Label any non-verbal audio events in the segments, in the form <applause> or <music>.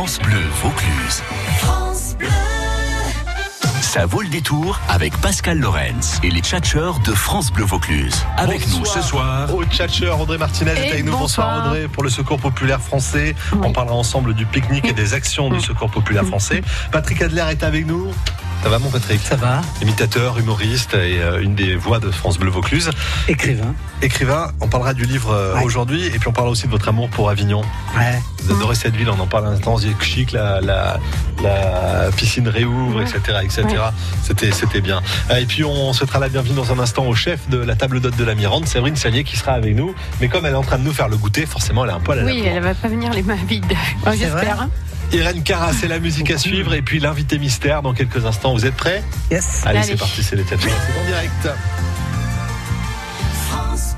France Bleu Vaucluse. France Bleu. Ça vaut le détour avec Pascal Lorenz et les tchatcheurs de France Bleu Vaucluse. Avec nous ce soir. Au tchatcheur, Audrey Martinez est avec nous. Bonsoir bonsoir. Audrey pour le Secours Populaire Français. On parlera ensemble du pique-nique et des actions du Secours Populaire Français. Patrick Adler est avec nous. Ça va mon Patrick Ça va Imitateur, humoriste et euh, une des voix de France Bleu Vaucluse. Écrivain. Écrivain, on parlera du livre euh, Ouais. aujourd'hui et puis on parlera aussi de votre amour pour Avignon. Ouais. Vous adorez cette ville, on en parle un instant, c'est chic, la, la, la piscine réouvre, etc. etc. C'était, c'était bien. Euh, Et puis on souhaitera la bienvenue dans un instant au chef de la table d'hôte de la Mirande, Séverine Salier, qui sera avec nous. Mais comme elle est en train de nous faire le goûter, forcément elle a un poil à la Oui, elle va pas venir les mains vides. C'est J'espère. Irène Cara, c'est la musique à <laughs> suivre. Et puis l'invité mystère dans quelques instants. Vous êtes prêts? Yes. Allez, Allez. c'est parti, c'est les têtes. C'est en direct. France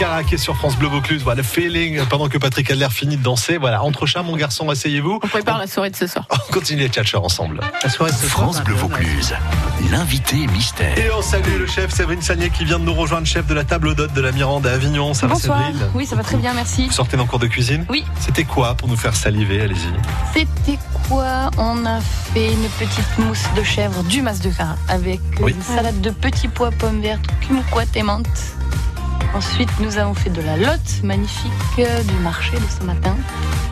Est sur France Bleu Vaucluse. Voilà, feeling. Pendant que Patrick Adler finit de danser. Voilà, entre chats, mon garçon, asseyez-vous. On prépare la soirée de ce soir. On <laughs> continue les tchatcheurs ensemble. La soirée de ce soir, France Bleu peu, Vaucluse. L'invité mystère. Et on salue le chef Séverine Sagnier qui vient de nous rejoindre, chef de la table d'hôte de la Mirande à Avignon. Ça Bonsoir. va Séverine? Oui, ça va très bien, merci. Vous sortez d'un cours de cuisine? Oui. C'était quoi pour nous faire saliver? Allez-y. C'était quoi? On a fait une petite mousse de chèvre du mas de car avec Oui. une salade de petits pois, pommes vertes, kumquat et menthe. Ensuite, nous avons fait de la lotte magnifique euh, du marché de ce matin,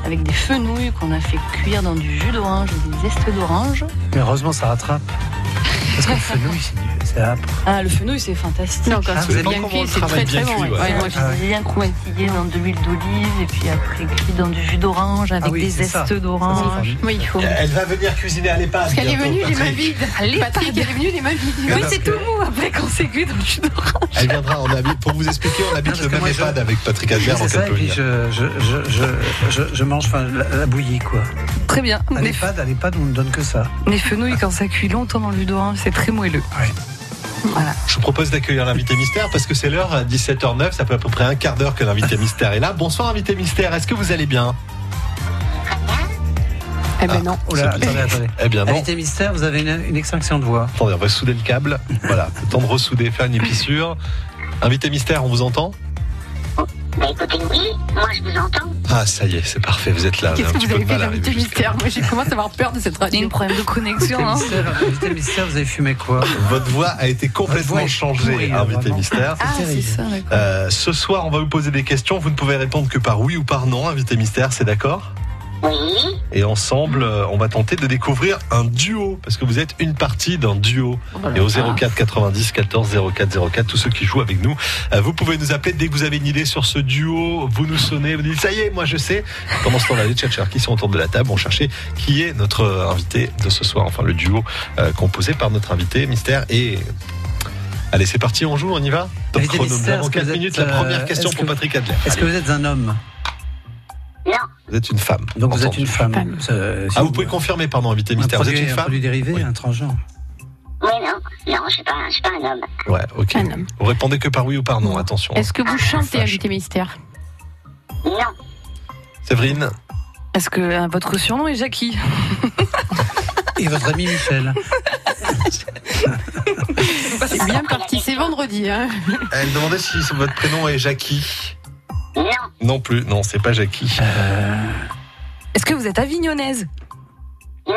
avec des fenouilles qu'on a fait cuire dans du jus d'orange et des zestes d'orange. Mais heureusement, ça rattrape. Parce que le fenouil, c'est âpre. Ah, le fenouil, c'est fantastique. Non, quand Ah, c'est vous bien cuit, c'est très très bien bon. cuit, ouais. ouais. Ouais, moi, Ah j'ai bien croustillé dans de l'huile d'olive et puis après cuit dans du jus d'orange avec Ah oui, des zestes d'orange. Oui, il faut. Elle va venir cuisiner à l'EHPAD. Parce qu'elle est venue les mains Patrick. vides. Patrick, elle est venue les mains vides. Oui, c'est tout mou après quand c'est cuit dans le jus d'orange. Elle viendra, on habite, pour vous expliquer, on habite le même je- EHPAD avec Patrick Albert, puis venir. je, je, je, je, je, je mange enfin, la, bouillie, quoi. Très bien. À l'EHPAD, on ne donne que ça. les fenouilles, quand ça cuit longtemps dans le jus d'orange, c'est très moelleux. Ouais. Voilà. Je vous propose d'accueillir l'invité mystère parce que c'est l'heure à 17h09, ça fait à peu près un quart d'heure que l'invité mystère est là. Bonsoir invité mystère, est-ce que vous allez bien? Eh ben non. Oh là, attendez, attendez. Eh bien non. Invité mystère, vous avez une, une extinction de voix. Attendez, on va souder le câble. Voilà, le temps de ressouder, faire une épissure. Invité mystère, on vous entend? Bah écoutez, oui, moi je vous entends. Ah, ça y est, c'est parfait, vous êtes là. Qu'est-ce que vous avez fait l'invité mystère Moi, j'ai commencé à avoir peur de cette Il y a radio. un problème de connexion. hein. Mystère, invité mystère, vous avez fumé quoi? Votre voix a été complètement changée, pourrie, invité vraiment. mystère. Ah, c'est terrible. ça, d'accord. Euh, ce soir, on va vous poser des questions. Vous ne pouvez répondre que par oui ou par non, invité mystère, c'est d'accord? Oui, Et ensemble, euh, on va tenter de découvrir un duo, parce que vous êtes une partie d'un duo. Et au 04 90 14 04 04, tous ceux qui jouent avec nous, euh, vous pouvez nous appeler dès que vous avez une idée sur ce duo. Vous nous sonnez, vous dites ça y est, moi je sais. Pendant ce temps-là, les tchatchers qui sont autour de la table ont cherché qui est notre invité de ce soir, enfin le duo euh, composé par notre invité mystère et. Allez, c'est parti, on joue, on y va? Top chrono, nous mystère, avons est-ce que 4 vous minutes. êtes, La première question pour que- Patrick Adler. Est-ce que vous êtes un homme? Non, vous êtes une femme. Donc vous êtes une femme. Femme. Euh, si Ah, vous pouvez confirmer, pardon, invité un mystère. Vous êtes une un femme produit dérivé, Oui. un transgenre. oui, non, non, je suis je suis pas un homme. Ouais, ok. Un homme. Vous répondez que par oui ou par non, attention. Est-ce que vous chantez Vache. invité mystère Non, Séverine? Est-ce que euh, votre surnom est Jackie? <laughs> Et votre ami Michel. <laughs> C'est bien parti, c'est vendredi. Hein. Elle demandait si votre prénom est Jackie. Non, Non plus, non, c'est pas Jackie. Est-ce que vous êtes avignonnaise? Non,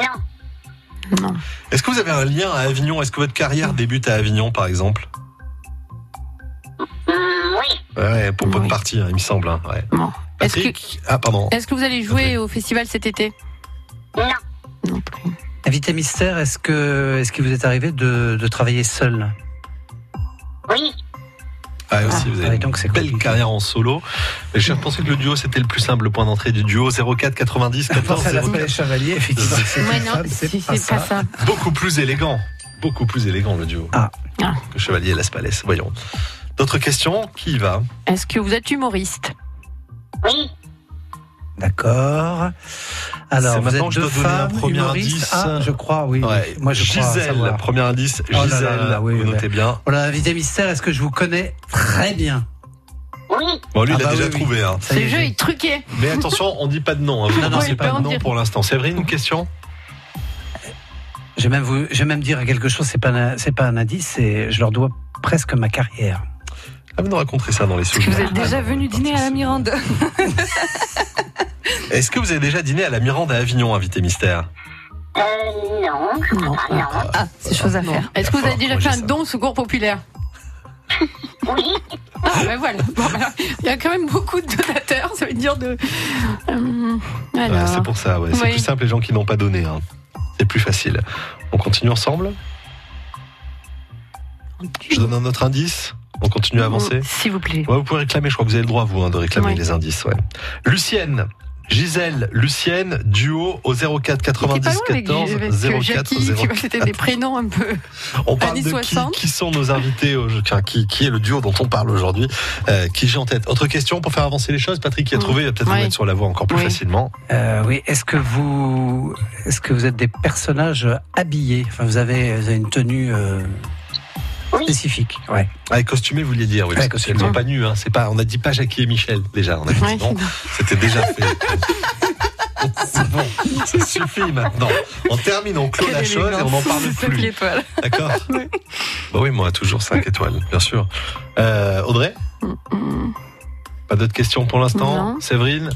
Non. Est-ce que vous avez un lien à Avignon? Est-ce que votre carrière débute à Avignon, par exemple? Hum, oui, Ouais, pour bonne Oui. partie, hein, il me semble. hein, ouais. Bon. Est-ce que, Patrick Ah, pardon. est-ce que vous allez jouer au festival cet été? Non, Non plus. Invité mystère, est-ce que est-ce qu'il vous est arrivé de, de travailler seul oui, Ah, aussi, vous avez ouais, une donc c'est belle compliqué. carrière en solo. Et je pensais que le duo, c'était le plus simple, le point d'entrée du duo 04 90 14 Enfin, la 04. chevalier, effectivement. Ouais, une non, c'est pas ça. Beaucoup plus élégant. Beaucoup plus élégant, le duo. Ah. Ah. Que Chevalier et Las Palais. Voyons. D'autres questions? Qui y va? Est-ce que vous êtes humoriste? Oui, D'accord. Alors, vous maintenant êtes je deux un femmes, premier indice. Ah, je crois, oui. Ouais. Moi, je crois Gisèle, savoir. premier indice. Oh là là Gisèle, là, oui, vous notez bien. Voilà, invité mystère, est-ce que je vous connais très bien? Oui, Bon, lui, Ah il a bah déjà oui, oui. trouvé. Hein. Ce jeu est truqué. Mais attention, on dit pas de nom. Hein. Vous Non, non, pas pas de nom dire. pour l'instant. Séverine, une question? Je vais même vous, je vais même dire quelque chose. C'est pas, un- pas un indice. C'est, je leur dois presque ma carrière. Ah, vous nous raconterez ça dans les Est-ce que vous souvenirs. êtes déjà venu dîner à la Mirande <laughs> Est-ce que vous avez déjà dîné à la Mirande à Avignon, invité mystère euh, non, je Non. crois pas, non, Ah, c'est chose à Non. faire. Est-ce que vous avez déjà moi, fait un don au secours populaire <laughs> oui, Ah, ben voilà. Bon, ben, Il y a quand même beaucoup de donateurs, ça veut dire de. Euh, Ouais. C'est pour ça, ouais. c'est Oui. plus simple les gens qui n'ont pas donné. hein. C'est plus facile. On continue ensemble? Je donne un autre indice On continue à avancer S'il vous plaît. Ouais, vous pouvez réclamer, je crois que vous avez le droit, vous, hein, de réclamer les indices. Ouais. Lucienne, Gisèle, Lucienne, duo au 04 T'es 90 pas loin avec, 14 avec 04 Jackie, tu 04. vois, c'était des prénoms un peu. <laughs> On parle de qui, 60. qui sont nos invités, au- enfin, qui, qui est le duo dont on parle aujourd'hui, euh, qui j'ai en tête. Autre question pour faire avancer les choses, Patrick qui a Mm. trouvé, il va peut-être vous Ouais. mettre sur la voie encore plus Oui. facilement. Euh, oui. Est-ce que vous, est-ce que vous êtes des personnages habillés? Enfin, vous avez, vous avez une tenue euh, Oui. spécifique. Ouais. Ah, et costumé, vous vouliez dire, oui, parce Ouais, que costumé. elles sont pas nues, hein, c'est pas, on a dit pas Jackie et Michel, déjà, on a dit Ouais, non, c'était déjà fait. C'est bon, ça suffit maintenant. On termine, on clôt la chose et on n'en parle plus. étoiles. D'accord <laughs> Bah oui, moi, toujours 5 étoiles, bien sûr. Euh, Audrey Mm, Pas d'autres questions pour l'instant. Séverine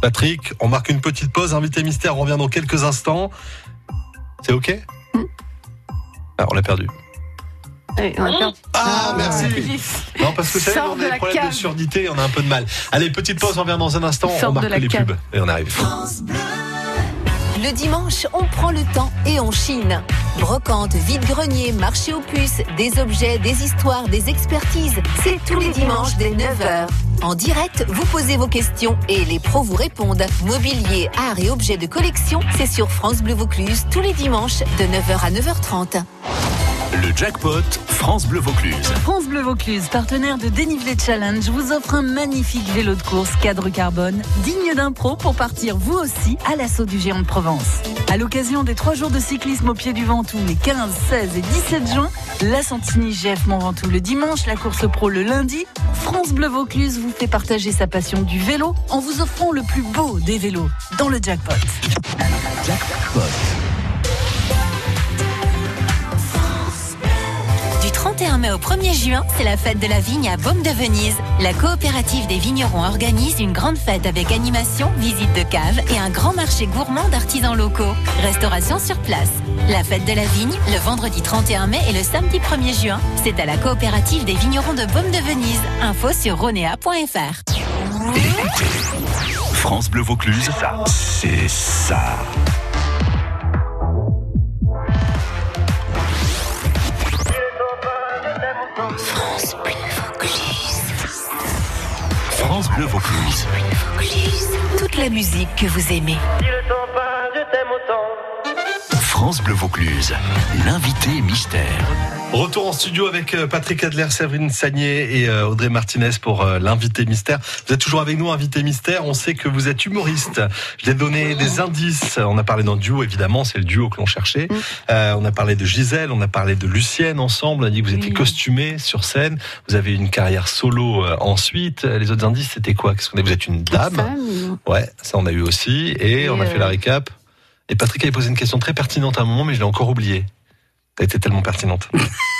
Patrick On marque une petite pause. Invité mystère revient dans quelques instants. C'est OK? Mm. Ah, on l'a perdu. Ouais, on a perdu. Ah, merci. Non, parce que Sors on de a des la problèmes de cave. surdité, on a un peu de mal. Allez, petite pause, on revient dans un instant, Sors on de marque la les cave. pubs et on arrive. Le dimanche, on prend le temps et on chine. Brocante, vide-grenier, marché aux puces, des objets, des histoires, des expertises. C'est tous les dimanches dès 9h. En direct, vous posez vos questions et les pros vous répondent. Mobilier, art et objets de collection, c'est sur France Bleu Vaucluse tous les dimanches de 9h à 9h30. Le jackpot France Bleu Vaucluse. France Bleu Vaucluse, partenaire de Dénivelé Challenge, vous offre un magnifique vélo de course cadre carbone, digne d'un pro pour partir vous aussi à l'assaut du géant de Provence. À l'occasion des trois jours de cyclisme au pied du Ventoux, les 15, 16 et 17 juin, la Santini GF Mont Ventoux le dimanche, la course pro le lundi, France Bleu Vaucluse vous fait partager sa passion du vélo en vous offrant le plus beau des vélos dans le jackpot. Jackpot. 31 mai au 1er juin, c'est la fête de la vigne à Baume de Venise. La coopérative des vignerons organise une grande fête avec animation, visite de cave et un grand marché gourmand d'artisans locaux. Restauration sur place. La fête de la vigne, le vendredi 31 mai et le samedi 1er juin, c'est à la coopérative des vignerons de Baume de Venise. Info sur ronea.fr. France Bleu Vaucluse, c'est ça. Bleu Vaucluse. Toute la musique que vous aimez. France Bleu Vaucluse. L'invité mystère. Retour en studio avec euh, Patrick Adler, Séverine Sagné et euh, Audrey Martinez pour euh, l'invité mystère. Vous êtes toujours avec nous, invité mystère. On sait que vous êtes humoriste. Je l'ai donné des indices. On a parlé d'un duo, évidemment, c'est le duo que l'on cherchait. Euh, on a parlé de Gisèle, on a parlé de Lucienne ensemble. On a dit que vous étiez Oui. costumé sur scène. Vous avez une carrière solo ensuite. Les autres indices, c'était quoi? Qu'est-ce qu'on Vous êtes une dame. Femme, Ouais, ça on a eu aussi. Et, Et, on a fait la récap. Et Patrick avait posé une question très pertinente à un moment, mais je l'ai encore oubliée. Elle était tellement pertinente. <laughs>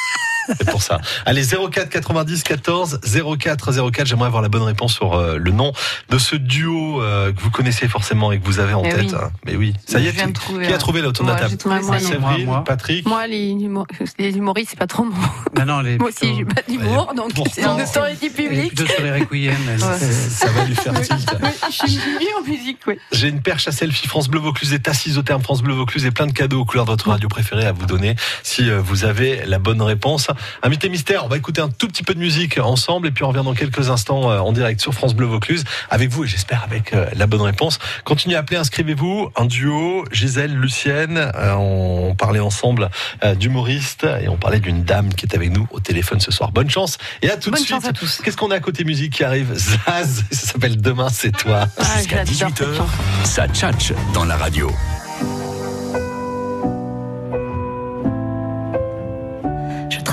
C'est pour ça. Allez, 04 90 14 04 04. J'aimerais avoir la bonne réponse sur euh, le nom de ce duo euh, que vous connaissez forcément et que vous avez en tête. oui. hein. Mais oui, ça y est. Je viens de qui- trouver, Qui a trouvé là autour de la table j'ai trouvé Moi, ça, non. non. Séverine, Moi, moi. Patrick. Moi, les, humo- <laughs> les humoristes, c'est pas trop mon. <laughs> Ben non, les Moi aussi, j'ai pas d'humour, donc pourtant- c'est en autorité publique. plutôt sur les requiem. <laughs> Ouais. Ça va lui faire tilt. Oui, je suis en musique, oui. J'ai une perche à selfie France Bleu Vaucluse est assise au terme France Bleu Vaucluse et plein de cadeaux aux couleurs de votre radio préférée à vous donner si euh, vous avez la bonne réponse. Invité mystère, on va écouter un tout petit peu de musique ensemble et puis on revient dans quelques instants euh, en direct sur France Bleu Vaucluse avec vous et j'espère avec euh, la bonne réponse. Continuez à appeler, inscrivez-vous. Un duo, Gisèle, Lucienne, euh, on parlait ensemble euh, d'humoriste et on parlait d'une dame qui est avec nous au téléphone ce soir. Bonne chance et à tout Bonne de suite. chance à tous. Qu'est-ce qu'on a à côté musique qui arrive? Zaz, <laughs> ça s'appelle Demain c'est toi. Ah, Jusqu'à j'adore 18h, cette chanson. ça tchatche dans la radio.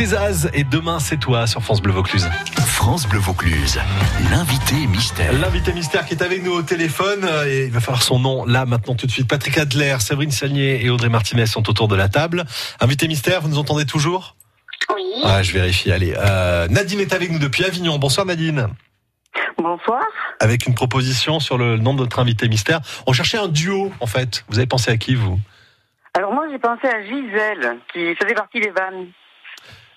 C'était Zaz et demain c'est toi sur France Bleu Vaucluse. France Bleu Vaucluse, l'invité mystère. L'invité mystère qui est avec nous au téléphone, euh, et il va falloir son nom là maintenant tout de suite. Patrick Adler, Séverine Sagnier et Audrey Martinez sont autour de la table. Invité mystère, vous nous entendez toujours? Oui. Ah, je vérifie. Allez, euh, Nadine est avec nous depuis Avignon. Bonsoir Nadine. Bonsoir. Avec une proposition sur le nom de notre invité mystère. On cherchait un duo en fait. Vous avez pensé à qui vous? Alors moi j'ai pensé à Gisèle qui faisait partie des vannes.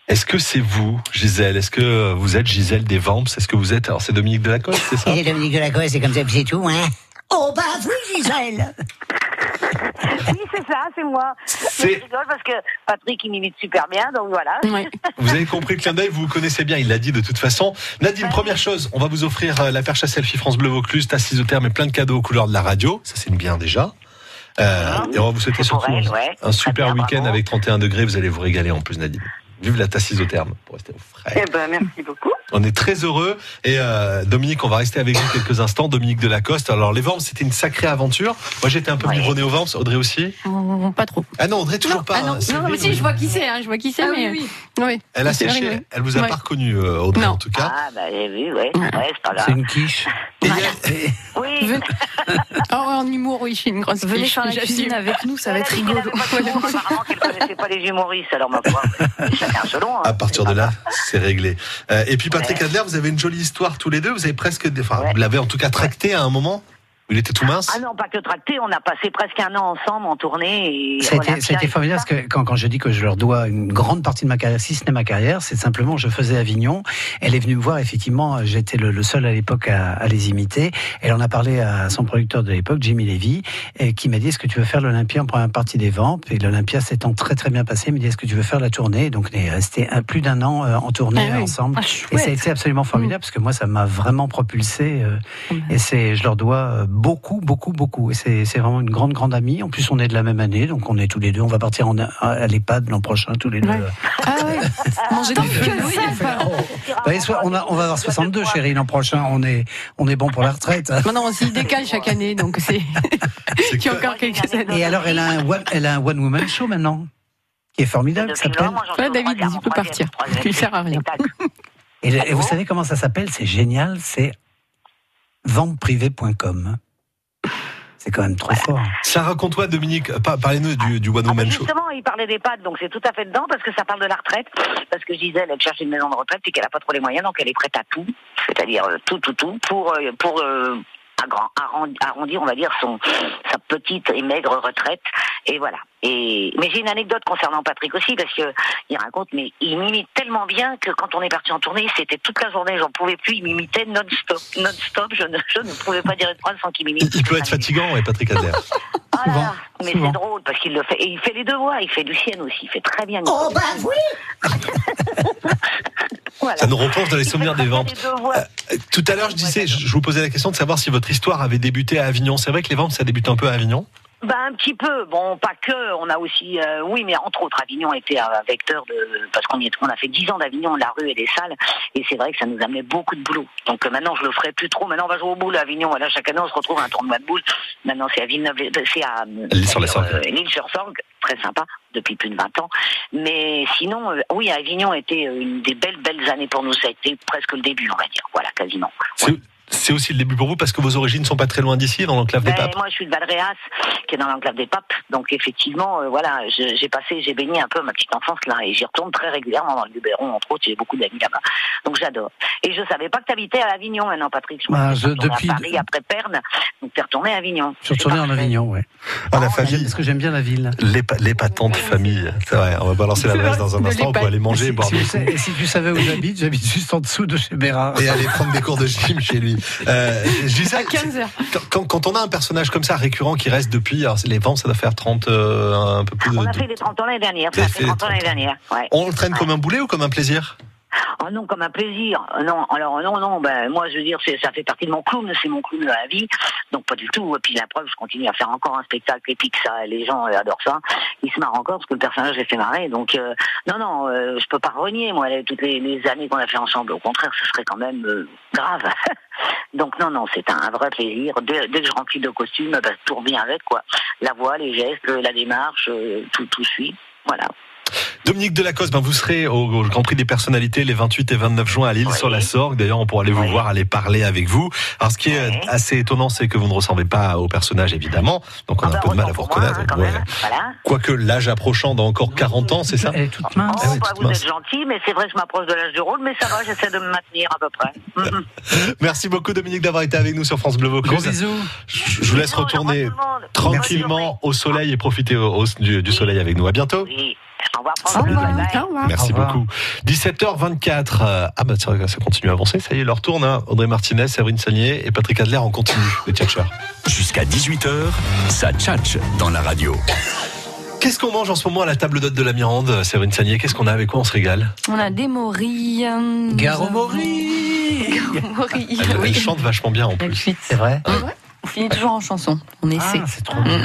Est-ce que c'est vous, Gisèle? Est-ce que vous êtes Gisèle des Vamps? Est-ce que vous êtes Alors c'est Dominique Delacoste, c'est ça? Et Dominique Delacoste, c'est comme ça, c'est tout, hein? Oh bah oui, Gisèle Oui c'est ça, c'est moi. C'est- Je rigole parce que Patrick il m'imite super bien donc voilà. Ouais. Vous avez compris le clin d'œil, vous vous connaissez bien, il l'a dit de toute façon. Nadine, première chose, on va vous offrir euh, la perche à selfie France Bleu Vaucluse, tasse isotherme et plein de cadeaux aux couleurs de la radio. Ça, c'est bien déjà. Euh, et on va vous souhaiter C'est surtout elle, un- ouais. un super week-end avec 31 degrés. Vous allez vous régaler en plus, Nadine. Vive la tasse isotherme pour rester au frais. Eh ben merci beaucoup. On est très heureux. Et euh, Dominique, on va rester avec vous quelques instants. Dominique Delacoste. Alors, les Vamps, c'était une sacrée aventure. Moi, j'étais un peu Ouais. biberonné aux Vamps. Audrey aussi Oh, pas trop. Ah non, Audrey, toujours non, pas. ah non, hein. Non, mais si, je vois qui c'est, hein, je vois qui c'est, Ah mais. oui, oui. Elle a séché. vrai, oui. Elle vous a Ouais. pas reconnu, euh, Audrey, Non. en tout cas. Ah bah j'ai vu, ouais. Ouais, c'est pas une quiche. <laughs> Oui. <laughs> Venez- Oh, en humour, oui, je suis une grosse Venez quiche, faire la cuisine avec nous, ça va être rigolo. pas <laughs> Apparemment qu'elle connaissait pas les humoristes alors ma foi. Chacun selon. hein. À partir de là, c'est réglé. Euh, et puis Patrick Ouais. Adler, vous avez une jolie histoire tous les deux. Vous avez presque, enfin, Ouais. vous l'avez en tout cas tracté à un moment il était tout mince. Ah non, pas que tracté, on a passé presque un an ensemble en tournée. Tout formidable parce que quand, quand je dis que je leur dois une grande partie de ma carrière, si ce n'est ma carrière, c'est simplement je faisais Avignon. Elle est venue me voir, effectivement, j'étais le, le seul à l'époque à, à les imiter. Elle en a parlé à son producteur de l'époque, Jimmy Levy, et qui m'a dit est-ce que tu veux faire l'Olympia? En première partie des ventes Et l'Olympia s'étant très très bien passé, il m'a dit est-ce que tu veux faire la tournée? Donc on est resté un- plus d'un an euh, en tournée Ah oui. ensemble. Ah, Et ça a été absolument formidable parce que moi, ça m'a vraiment propulsé. euh, et c'est, je leur dois euh, beaucoup, beaucoup, beaucoup. Et c'est, c'est vraiment une grande, grande amie. En plus, on est de la même année, donc on est tous les deux. On va partir en, à l'EHPAD l'an prochain, tous les deux. Ouais. Ah ouais, <laughs> manger Tant que ça. Bah, soit- on, a- on va avoir 62, chérie, l'an prochain. On est, on est bon pour la retraite. <laughs> Maintenant, on s'y décale chaque année, donc c'est <laughs> que- encore quelques années. Et alors, elle a un one, elle a un one woman show maintenant, qui est formidable, qui Depuis s'appelle. Ouais, David, il peut partir. Il sert à rien. Et, et vous savez comment ça s'appelle? C'est génial. C'est venteprivé.com. C'est quand même trop fort. Ça raconte-toi, Dominique. pa- Parlez-nous du, du One Ah, mais Woman Show. justement, il parlait des pattes, donc c'est tout à fait dedans parce que ça parle de la retraite. Parce que Gisèle, elle cherche une maison de retraite et qu'elle a pas trop les moyens, donc elle est prête à tout, c'est-à-dire euh, tout, tout, tout, pour euh, pour euh, arrondir, on va dire, son sa petite et maigre retraite. Et voilà. Et mais j'ai une anecdote concernant Patrick aussi parce que il raconte, mais il m'imite tellement bien que quand on est parti en tournée, c'était toute la journée, j'en pouvais plus. Il m'imitait non-stop, non-stop. Je ne, je ne pouvais pas dire une phrase sans qu'il m'imite. Il peut être fatigant, ouais, Patrick Adler. <laughs> Ah là Souvent, là, mais c'est drôle parce qu'il le fait. Et il fait les deux voix. Il fait Lucienne aussi. Il fait très bien. Oh bah oui <laughs> Voilà. Ça nous replonge dans les Il souvenirs des ventes. Euh, Tout à l'heure, je disais, je je vous posais la question de savoir si votre histoire avait débuté à Avignon. C'est vrai que les ventes, ça débute un peu à Avignon. Ben un petit peu. Bon, pas que. On a aussi, euh, oui, mais entre autres, Avignon était un vecteur de parce qu'on y est, on a fait dix ans d'Avignon, la rue et des salles, et c'est vrai que ça nous amenait beaucoup de boulot. Donc euh, maintenant, je le ferai plus trop. Maintenant, on va jouer au boule à Avignon. Voilà, chaque année, on se retrouve à un tournoi de boules. Maintenant, c'est à Villeneuve, c'est à euh, L'île-sur-la-Sorgue. euh, très sympa depuis plus de 20 ans. Mais sinon, euh, oui, Avignon était une des belles, belles années pour nous. Ça a été presque le début, on va dire. Voilà, quasiment. C'est aussi le début pour vous parce que vos origines sont pas très loin d'ici, dans l'enclave des Ben, papes. moi, je suis de Valréas, qui est dans l'enclave des Papes. Donc, effectivement, euh, voilà, j'ai passé, j'ai baigné un peu ma petite enfance là, et j'y retourne très régulièrement dans le Luberon, entre autres. J'ai beaucoup d'amis là-bas, donc j'adore. Et je savais pas que tu habitais à Avignon maintenant, Patrick. Je m'en je- depuis- à Paris après Perne, donc t'es retourné à Avignon. Je suis retourné en. Avignon, ouais. Ah, la Oh, famille. Parce que j'aime bien la ville. L'épa- L'épatante famille. C'est vrai, on va balancer C'est l'adresse dans un instant pour l'épate. aller manger et si, boire si des vous savez- et si tu savais où j'habite, j'habite juste en dessous de chez Bérard. et aller prendre des cours de gym chez lui. Euh, je disais, À 15 heures. quand, on a un personnage comme ça récurrent qui reste depuis, alors les vents, ça doit faire 30, euh, un peu plus de. On a de- fait les 30 ans l'année dernière. Vous Ça a avez fait fait 30 ans les l'année dernière. Ouais. On le traîne comme un boulet ou comme un plaisir? Oh non, comme un plaisir. Non, alors non, non. Ben moi, je veux dire, ça fait partie de mon clown, c'est mon clown de la vie. Donc pas du tout. Et puis la preuve, je continue à faire encore un spectacle épique. Ça, les gens adorent ça. Ils se marrent encore parce que le personnage les fait marrer. Donc euh, non, non, euh, je peux pas renier moi toutes les, années qu'on a fait ensemble. Au contraire, ce serait quand même euh, grave. <laughs> Donc non, non, c'est un, vrai plaisir. Dès, que je remplis le costume, ben, tout revient avec quoi. La voix, les gestes, la démarche, tout, tout suit. Voilà. Dominique Delacoste, ben vous serez au, au Grand Prix des personnalités les 28 et 29 juin à Lille sur la Sorgue. D'ailleurs, on pourra aller vous voir, aller parler avec vous. Alors, ce qui est assez étonnant, c'est que vous ne ressemblez pas au personnage, évidemment. Donc, on a un peu de mal à vous reconnaître. hein, Ouais. Voilà. Quoique l'âge approchant dans encore 40 ans, c'est ça Elle est toute mince. Ah oui, bah, toute vous mince. êtes gentil, mais c'est vrai que je m'approche de l'âge du rôle, mais ça va, j'essaie de me maintenir à peu près. <laughs> Merci beaucoup, Dominique, d'avoir été avec nous sur France Bleu Gros Vaucluse. bisous. Je je vous laisse retourner tranquillement au soleil et profiter au- au- du, du soleil avec nous. À bientôt. Au revoir, Au revoir. bye bye. Au revoir. Merci Au revoir. beaucoup. 17h24. euh, Ah bah ça, ça continue à avancer. Ça y est, leur tourne. Hein. Audrey Martinez, Séverine Sagnier et Patrick Adler en continu. Les tchatcheurs. Jusqu'à 18h, ça tchatche dans la radio. Qu'est-ce qu'on mange en ce moment à la table d'hôte de la Mirande, Séverine Sagnier? Qu'est-ce qu'on a? Avec quoi on se régale? On a des morilles. euh, Garomori Morilles, <laughs> elle, elle oui. chante vachement bien en plus. C'est vrai? On finit toujours en chanson. On essaie. Ah, c'est trop bien.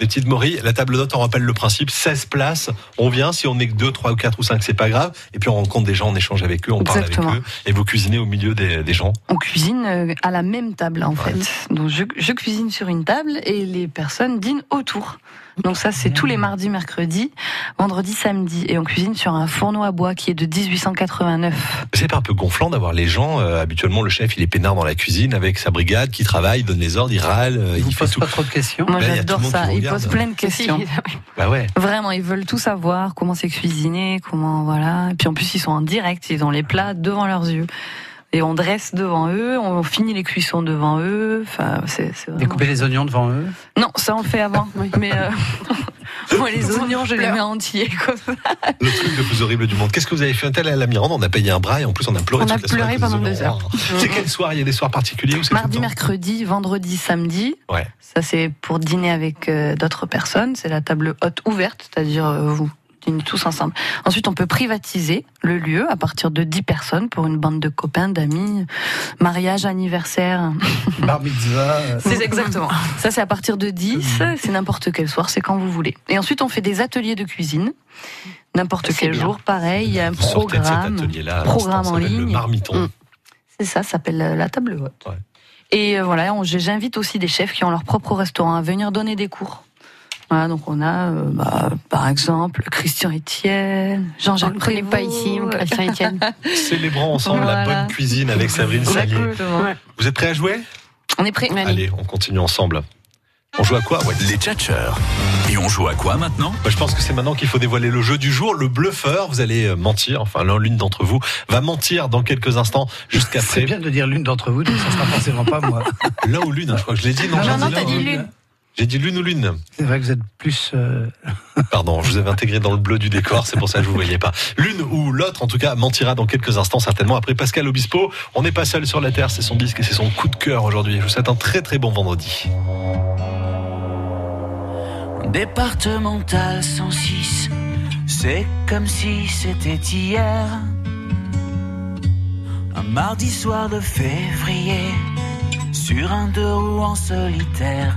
Des petites morilles. La table d'hôte, on rappelle le principe 16 places. On vient. Si on est que 2, 3 ou 4 ou 5, c'est pas grave. Et puis on rencontre des gens, on échange avec eux, on parle avec eux. Et vous cuisinez au milieu des, des gens. On cuisine euh, à la même table en fait. Donc je, je cuisine sur une table et les personnes dînent autour. Donc ça c'est tous les mardis, mercredis, vendredi, samedi et on cuisine sur un fourneau à bois qui est de 1889. C'est pas un peu gonflant d'avoir les gens. euh, habituellement, le chef, il est peinard dans la cuisine avec sa brigade qui travaille, donne les ordres, il râle, euh, Il il vous fait pose tout. pas trop de questions Moi Ben, il y a tout j'adore le monde ça. qui vous Ils regarde. posent plein de questions. Bah ouais. Vraiment, ils veulent tout savoir, comment c'est cuisiné, comment voilà. Et puis en plus ils sont en direct, ils ont les plats devant leurs yeux. Et on dresse devant eux, on finit les cuissons devant eux. Enfin, c'est vraiment- Découper les oignons devant eux Non, ça on le fait avant. Mais euh, <laughs> moi les oignons, je les mets entiers. Comme ça. Le truc le plus horrible du monde. Qu'est-ce que vous avez fait un tel à la Mirande? On a payé un bras et en plus on a pleuré On a pleuré pendant deux. Oh. C'est quel soir Il y a des soirs particuliers Mardi, mercredi, vendredi, samedi. Ouais. Ça c'est pour dîner avec euh, d'autres personnes. C'est la table haute ouverte, c'est-à-dire euh, vous tous ensemble. Ensuite, on peut privatiser le lieu à partir de 10 personnes pour une bande de copains, d'amis, mariage, anniversaire. <laughs> Bar mitzvah C'est exactement. Ça, c'est à partir de 10. C'est n'importe quel soir, c'est quand vous voulez. Et ensuite, on fait des ateliers de cuisine. N'importe quel bien. jour, pareil, il y a un Vous programme. en s'appelle Le ligne. marmiton. Mm. C'est ça, ça s'appelle la table haute. Ouais. Et euh, voilà, j'invite aussi des chefs qui ont leur propre restaurant à venir donner des cours. Voilà, donc on a, euh, bah, par exemple, Christian Etienne, Je Jean-Jacques ne connais pas Prévost. ici, mon Christian Etienne. <laughs> Célébrons ensemble la bonne cuisine avec Sagnier. Exactement. Vous êtes prêts à jouer? On est prêt Allez, on continue ensemble. On joue à quoi? Ouais. Les tchatcheurs. Et on joue à quoi maintenant? Bah, Je pense que c'est maintenant qu'il faut dévoiler le jeu du jour. Le bluffeur, vous allez euh, mentir, enfin l'un, l'une d'entre vous va mentir dans quelques instants C'est jusqu'après. bien de dire l'une d'entre vous, donc ça sera forcément pas moi. <laughs> L'un ou l'une, hein, je crois que je l'ai dit. Non, Non, non, t'as dit l'une. J'ai dit l'une ou l'une. C'est vrai que vous êtes plus. euh, <laughs> Pardon, je vous avais intégré dans le bleu du décor, c'est pour ça que je vous voyais pas. L'une ou l'autre, en tout cas, mentira dans quelques instants, certainement. Après Pascal Obispo, on n'est pas seul sur la Terre, c'est son disque et c'est son coup de cœur aujourd'hui. Je vous souhaite un très très bon vendredi. Départemental 106, c'est comme si c'était hier. Un mardi soir de février, sur un deux roues en solitaire.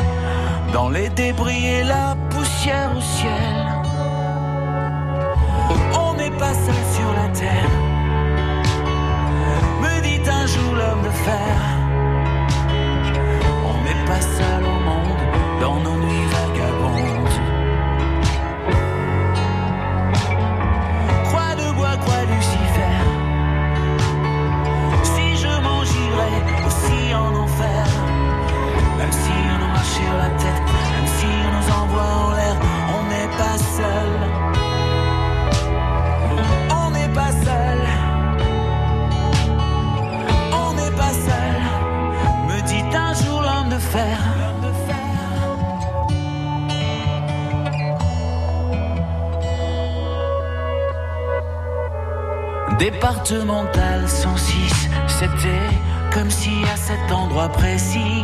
dans les débris et la poussière au ciel. On n'est pas seul sur la terre, me dit un jour l'homme de fer. On n'est pas seul au monde dans nos on n'est pas seul. On n'est pas seul. On n'est pas seul. Me dit un jour l'homme de fer. Départemental 106, c'était comme si à cet endroit précis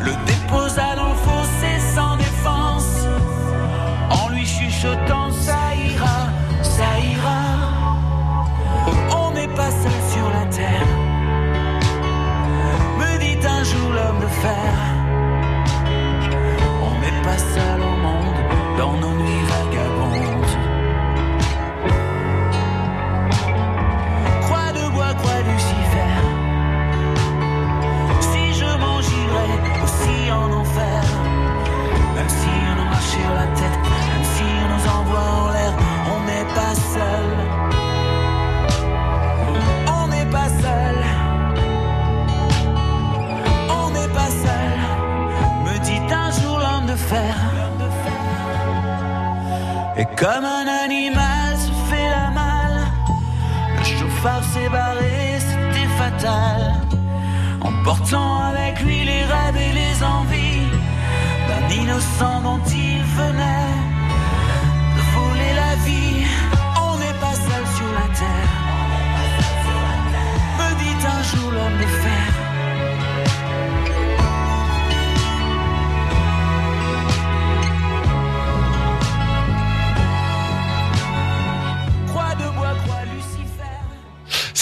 le déposa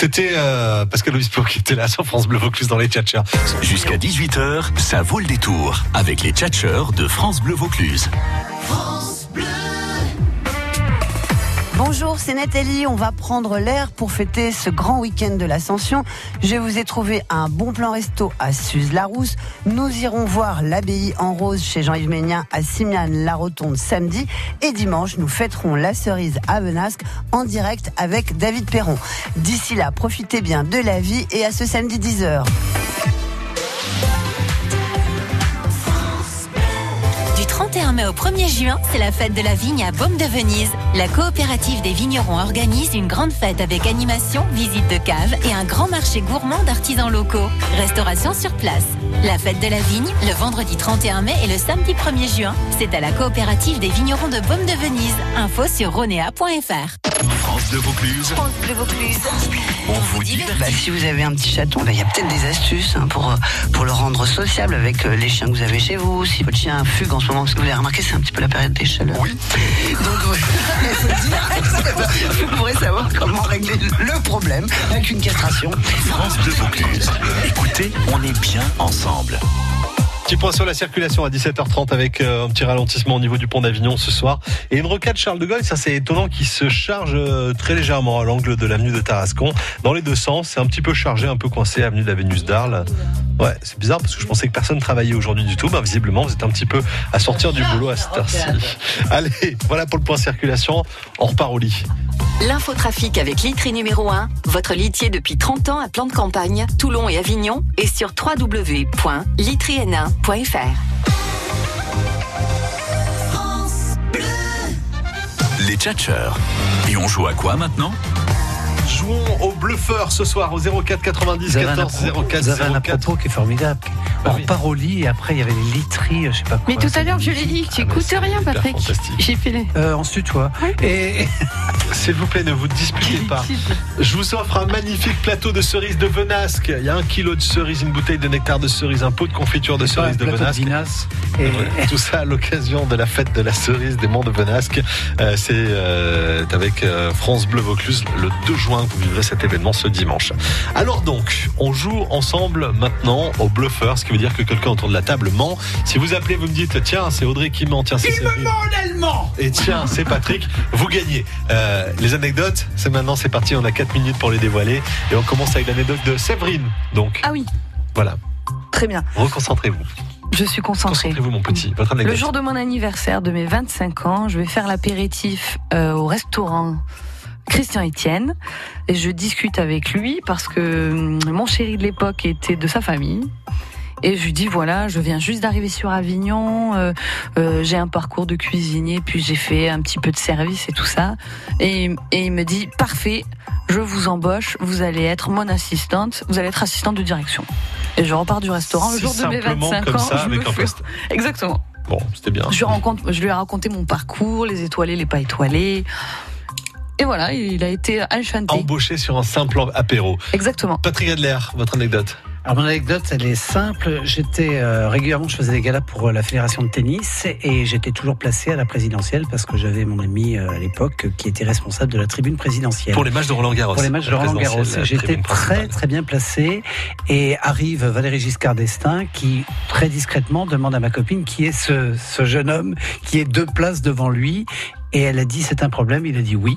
C'était euh, Pascal Obispo qui était là sur France Bleu Vaucluse dans les tchatchers. Jusqu'à 18h, ça vaut le détour avec les tchatcheurs de France Bleu Vaucluse. Bonjour, c'est Nathalie. On va prendre l'air pour fêter ce grand week-end de l'Ascension. Je vous ai trouvé un bon plan resto à Suse-la-Rousse. Nous irons voir l'abbaye en rose chez Jean-Yves Ménien à Simiane-la-Rotonde samedi. Et dimanche, nous fêterons la cerise à Venasque en direct avec David Perron. D'ici là, profitez bien de la vie et à ce samedi 10h. 31 mai au 1er juin, c'est la fête de la vigne à Baume de Venise. La coopérative des vignerons organise une grande fête avec animation, visite de cave et un grand marché gourmand d'artisans locaux. Restauration sur place. La fête de la vigne, le vendredi 31 mai et le samedi 1er juin, c'est à la coopérative des vignerons de Baume de Venise. Info sur ronea.fr. France Bleu Vaucluse. On vous divertit. Bah, si vous avez un petit chaton, bah, il y a peut-être des astuces hein, pour, euh, pour le rendre sociable avec euh, les chiens que vous avez chez vous. Si votre chien fugue en ce moment, parce que vous avez remarqué, c'est un petit peu la période des chaleurs. Oui. Donc, dire. vous pourrez savoir comment régler le problème avec une castration. France Vaucluse. Écoutez, on est bien ensemble. Petit point sur la circulation à 17h30 avec euh, un petit ralentissement au niveau du pont d'Avignon ce soir. Et une rocade Charles de Gaulle, ça c'est étonnant, qui se charge euh, très légèrement à l'angle de l'avenue de Tarascon. Dans les deux sens, c'est un petit peu chargé, un peu coincé, avenue de la Vénus d'Arles. Ouais, c'est bizarre parce que je pensais que personne travaillait aujourd'hui du tout. Bah, visiblement, vous êtes un petit peu à sortir du boulot à cette heure-ci. <laughs> Allez, voilà pour le point circulation. On repart au lit. L'infotrafic avec Litry numéro 1, votre litier depuis 30 ans à plan de campagne, Toulon et Avignon, et sur www.litryn1.fr. Les tchatcheurs. Et on joue à quoi maintenant? Jouons au bluffeur ce soir au 04 90 Vous avez un 14 apropos- 04 vous avez un 04. apropos qui est formidable. On repart au lit et après il y avait les literies, je sais pas quoi. Mais tout à l'heure, je l'ai dit, tu écoutes rien, Patrick. J'ai. Euh, on se tutoie. Et <laughs> S'il vous plaît, ne vous disputez pas. Je vous offre un magnifique plateau de cerises de Venasque. Il y a un kilo de cerises, une bouteille de nectar de cerise, un pot de confiture de cerises de Venasque. Et- Tout ça à l'occasion de la fête de la cerise des Monts de Venasque. Euh, c'est euh, avec euh, France Bleu Vaucluse le 2 juin que vous vivrez cet événement ce dimanche. Alors donc, on joue ensemble maintenant au bluffeur, ce qui veut dire que quelqu'un autour de la table ment. Si vous appelez, vous me dites tiens, c'est Audrey qui ment, tiens, c'est Séverine. allemand Et tiens, c'est Patrick, vous gagnez. Euh, les anecdotes, c'est maintenant, c'est parti, on a 4 minutes pour les dévoiler. Et on commence avec l'anecdote de Séverine. Donc, Ah oui, voilà, très bien. reconcentrez-vous. Je suis concentrée. Concentrez-vous, mon petit. Votre anecdote. Le jour de mon anniversaire de mes 25 ans, je vais faire l'apéritif euh, au restaurant Christian Etienne et je discute avec lui parce que hum, mon chéri de l'époque était de sa famille. Et je lui dis voilà, je viens juste d'arriver sur Avignon, euh, euh, j'ai un parcours de cuisinier, puis j'ai fait un petit peu de service et tout ça. Et, et il me dit parfait, je vous embauche, vous allez être mon assistante, vous allez être assistante de direction. Et je repars du restaurant le jour de mes simplement 25 comme ans. ça, avec un poste. Exactement. Bon, c'était bien. Je lui, je lui ai raconté mon parcours, les étoilés, les pas étoilés. Et voilà, il a été enchanté. Embauché sur un simple apéro. Exactement. Patrick Adler, votre anecdote. Alors mon anecdote, elle est simple. J'étais euh, régulièrement, je faisais des galas pour euh, la fédération de tennis et j'étais toujours placé à la présidentielle parce que j'avais mon ami euh, à l'époque qui était responsable de la tribune présidentielle. Pour les matchs de Roland Garros. Pour les matchs de La Roland Garros. J'étais très très bien placé et arrive Valérie Giscard d'Estaing qui très discrètement demande à ma copine qui est ce, ce jeune homme qui est deux places devant lui et elle a dit c'est un problème. Il a dit oui.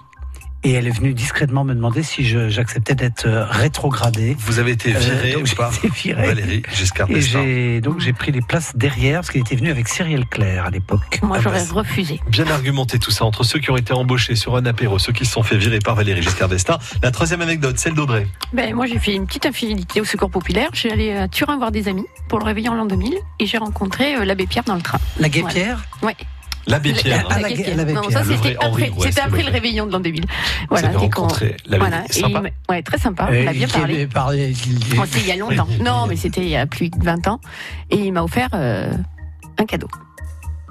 Et elle est venue discrètement me demander si je- j'acceptais d'être euh, rétrogradé. Vous avez été viré Euh, donc ou pas j'ai été viré. Valérie Giscard Et d'Estaing. j'ai donc j'ai pris les places derrière parce qu'il était venu avec Cyrielle Claire à l'époque. Moi, Ah, j'aurais bah, refusé. Bien argumenté tout ça entre ceux qui ont été embauchés sur un apéro, ceux qui se sont fait virer par Valérie Giscard d'Estaing. La troisième anecdote, celle d'Audrey. Ben, moi, j'ai fait une petite infidélité au Secours Populaire. Je suis allée à Turin voir des amis pour le réveillon en l'an 2000 et j'ai rencontré euh, l'abbé Pierre dans le train. La Gué Voilà. Pierre? Ouais. L'abbé Pierre. Ah, La la- l'abbé Non, ça Le c'était après, après le réveillon de l'an 2000. Vous avez dès qu'on- rencontré l'abbé. Voilà. C'est Et sympa. il m'a- ouais, très sympa. Euh, On a bien parlé. parlé- c'était il y a longtemps. Non, mais c'était il y a plus de 20 ans. Et il m'a offert euh, un cadeau.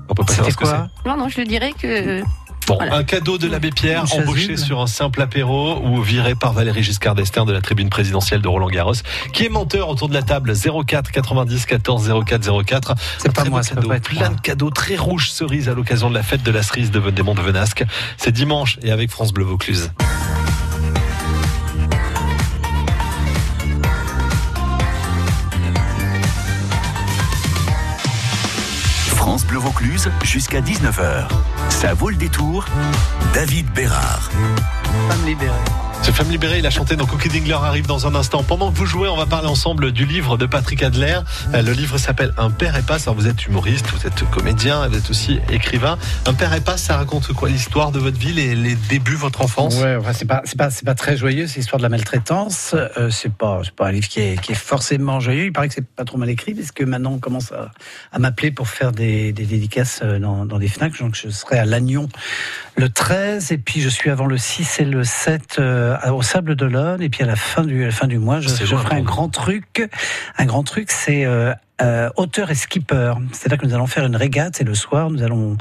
On peut pas savoir ce que quoi Non, non, je le dirais que. Bon, Voilà. un cadeau de l'abbé Pierre, Une embauché sur un simple apéro ou viré par Valérie Giscard d'Estaing de la tribune présidentielle de Roland Garros, qui est menteur autour de la table 04 90 14 04 04. C'est pas moi, ça cadeau, peut pas être plein moi. de cadeaux très rouges cerises à l'occasion de la fête de la cerise de des Monts de Venasque. C'est dimanche et avec France Bleu Vaucluse. Vaucluse jusqu'à 19h. Ça vaut le détour. David Bérard. Ce Femme libérée, il a chanté dans Cookie Dingler arrive dans un instant. Pendant que vous jouez, on va parler ensemble du livre de Patrick Adler. Euh, Le livre s'appelle Un père et passe. Alors vous êtes humoriste, vous êtes comédien, vous êtes aussi écrivain. Un père et passe, ça raconte quoi L'histoire de votre vie, les, débuts, votre enfance? Ouais, enfin, c'est pas, pas, pas très joyeux, c'est l'histoire de la maltraitance. Euh, c'est pas, pas un livre qui est, qui est forcément joyeux. Il paraît que c'est pas trop mal écrit, parce que maintenant on commence à, m'appeler pour faire des, des dédicaces euh, dans, des Fnac. Donc je serai à Lannion le 13, et puis je suis avant le 6 et le 7 euh, au Sable d'Olonne, et puis à la fin du, à la fin du mois, je, je ferai un grand truc. Un grand truc, c'est euh, euh, auteur et skipper. C'est-à-dire que nous allons faire une régate, et le soir, nous allons,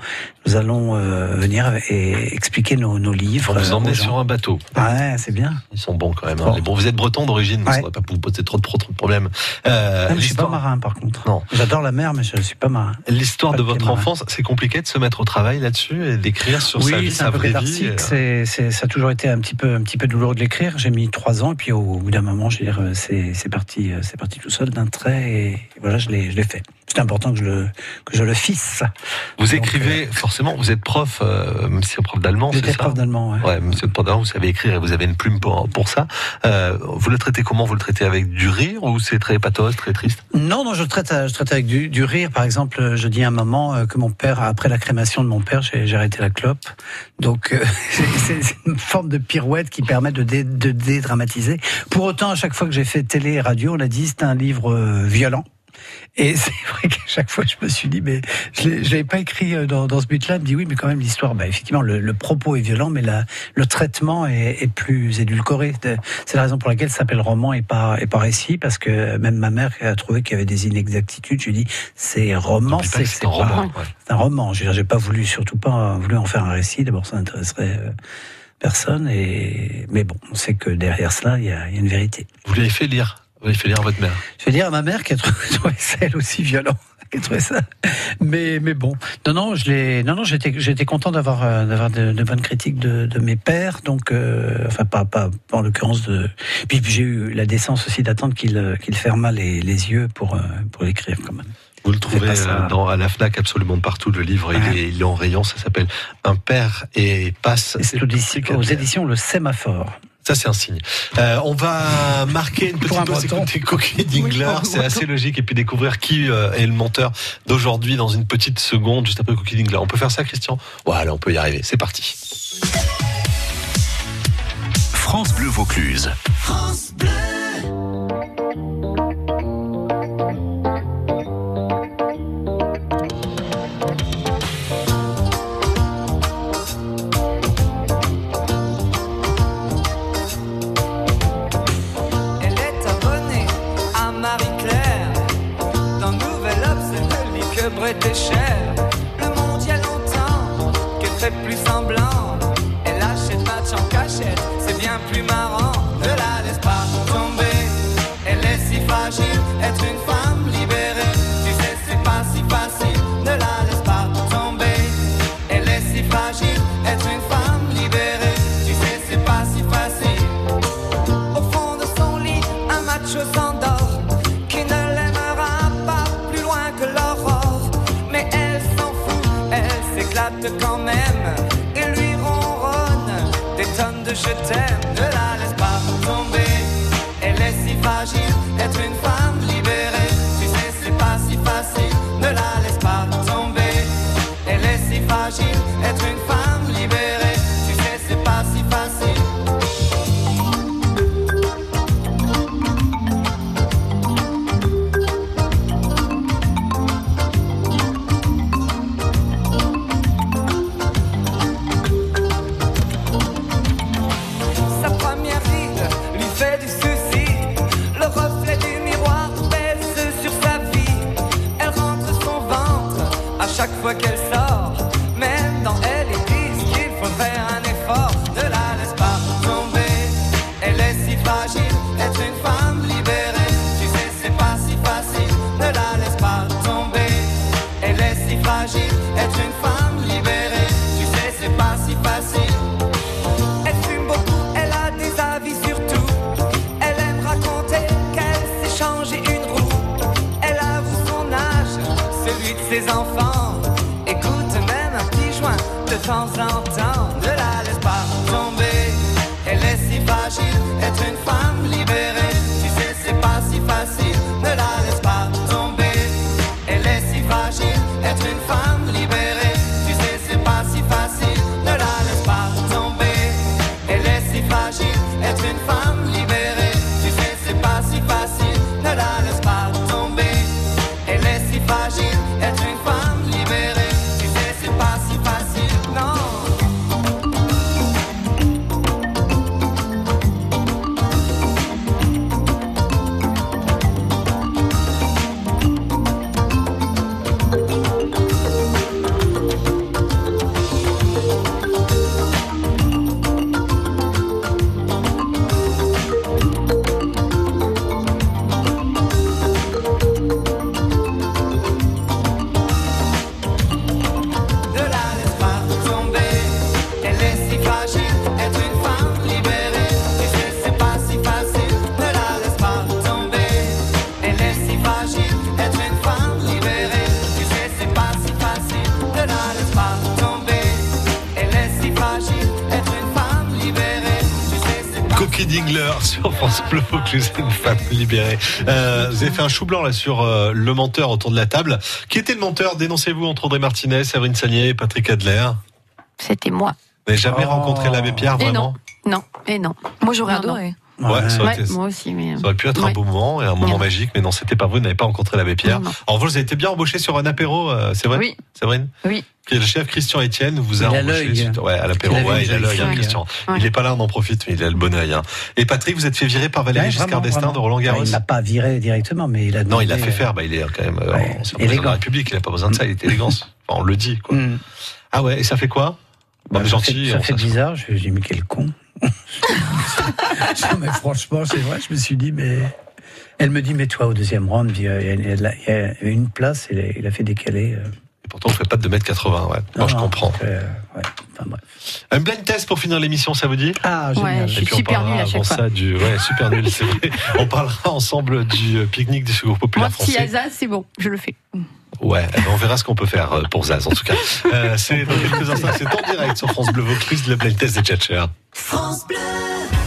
nous allons euh, venir et expliquer nos, nos livres. Vous euh, emmenez gens. sur un bateau. Ouais, c'est bien. Ils sont bons quand même. hein. Bon. Vous êtes breton d'origine, ça ne va pas vous poser trop de, trop, trop de problèmes. Euh, mais je suis pas marin, par contre. Non. J'adore la mer, mais je ne suis pas marin. L'histoire de votre enfance, c'est compliqué de se mettre au travail là-dessus et d'écrire sur sa vie, oui, c'est sa un peu vraie vie. euh, C'est, ça a toujours été un petit peu, un petit peu douloureux de l'écrire. J'ai mis trois ans, et puis au, bout d'un moment, je veux dire, c'est, parti, euh, c'est parti tout seul d'un trait, et voilà, je l'ai, je l'ai fait. C'est important que je le, que je le fisse. Vous Donc, écrivez, forcément, vous êtes prof, euh, monsieur prof d'allemand, c'est ça prof d'allemand. Ouais. Ouais, monsieur prof d'allemand, vous savez écrire et vous avez une plume pour, pour ça. Euh, vous le traitez comment? Vous le traitez avec du rire ou c'est très pathos, très triste? Non, non, je le traite, je traite avec du, du rire. Par exemple, je dis à un moment euh, que mon père, après la crémation de mon père, j'ai, arrêté la clope. Donc, euh, <laughs> c'est, une forme de pirouette qui permet de, dé- de dédramatiser. Pour autant, à chaque fois que j'ai fait télé et radio, on a dit c'est un livre euh, violent. Et <laughs> c'est vrai qu'à chaque fois, je me suis dit, mais je l'avais pas écrit euh, dans, dans ce but-là. Je me dis oui, mais quand même l'histoire, bah, effectivement, le, le propos est violent, mais la, le traitement est, est plus édulcoré. C'est la raison pour laquelle ça s'appelle roman et pas, et pas récit, parce que même ma mère a trouvé qu'il y avait des inexactitudes. Je lui dis, c'est roman, c'est un pas- roman. ouais. c'est un roman. J'ai pas voulu, surtout pas voulu en faire un récit. D'abord, ça n'intéresserait euh, personne. Et mais bon, on sait que derrière cela, il y a, il y a une vérité. Vous lui avez fait lire? L'avez fait lire à votre mère. Je vais dire à ma mère qui a trouvé, <laughs> trouvé ça elle aussi violent. <laughs> ça. Mais, mais bon. Non, non, je l'ai, non, non, j'étais, j'étais content d'avoir, euh, d'avoir de, de bonnes critiques de, de mes pères. Donc, euh, enfin, pas, pas, pas en l'occurrence de. Puis, puis j'ai eu la décence aussi d'attendre qu'il, euh, qu'il fermât les, les yeux pour, pour l'écrire quand même. Vous le trouvez dans, à la FNAC absolument partout. Le livre, il, est, il est en rayon. Ça s'appelle Un père et passe. C'est aux éditions Le Sémaphore. Ça, c'est un signe. Euh, on va marquer une petite pause, écouter Coquille Dingler, Oui, c'est assez logique, et puis découvrir qui euh, est le monteur d'aujourd'hui dans une petite seconde, juste après Coquille Dingler. On peut faire ça, Christian? Voilà, on peut y arriver. C'est parti. France Bleu Vaucluse. France Bleu. Ne lit que ses enfants. Écoute même un petit joint de temps en temps. Ne la laisse pas tomber. Elle est si fragile, être une femme Vaucluse, <laughs> une femme libérée. Euh, vous avez fait un chou blanc là sur euh, le menteur autour de la table. Qui était le menteur? Dénoncez-vous entre André Martinez, Séverine Sagnier et Patrick Adler. C'était moi. Vous n'avez jamais Oh. rencontré l'abbé Pierre Et vraiment? Non, et non. Moi, j'aurais Non, non. adoré. Ouais, ça aurait Ouais, été- moi aussi, mais. Ça aurait pu être un beau moment et un moment magique, mais non, c'était pas vous, vous n'avez pas rencontré l'abbé Pierre. Non, non. En revanche, vous avez été bien embauché sur un apéro, euh, c'est vrai Oui. Séverine Oui. Puis Le chef Christian Etienne vous a Il a embauché. l'œil. suite- Ouais, à l'apéro, Il a ouais, il a l'œil, hein. Christian. Ouais. Il est pas là, on en profite, mais il a le bon œil. hein. Et Patrick, vous êtes fait virer par Valérie Ouais, Giscard d'Estaing de Roland Garros Il l'a pas viré directement, mais il a Non, il l'a fait euh, faire. Bah, il est quand même euh, de la. République. Il a pas besoin de ça. Il est élégant. <laughs> Enfin, on le dit. Quoi. hmm. Ah ouais. Et ça fait quoi? Bah, Bah, gentil. fait, ça fait bizarre. Je me suis dit, mais quel con. <laughs> Mais franchement, c'est vrai. Je me suis dit, mais. Elle me dit, mais toi, au deuxième round, il y a, une place, il a, il a fait décaler. Et pourtant, on fait pas de 2m80. Ouais. Moi, je Non, comprends. euh, ouais. Enfin, bref. Un blind test pour finir l'émission, ça vous dit? Ah, Ouais, je Et suis puis on super parlera nulle à avant chaque fois. ça du ouais super nul c'est vrai. On parlera ensemble du euh, pique-nique du Secours populaire Moi, si français. C'est bon, je le fais. Ouais, eh ben, on verra ce qu'on peut faire euh, pour Zaz en tout cas. Euh, c'est dans quelques instants, c'est en direct sur France Bleu Vaucluse le blind test des Tchatchers. France Bleu.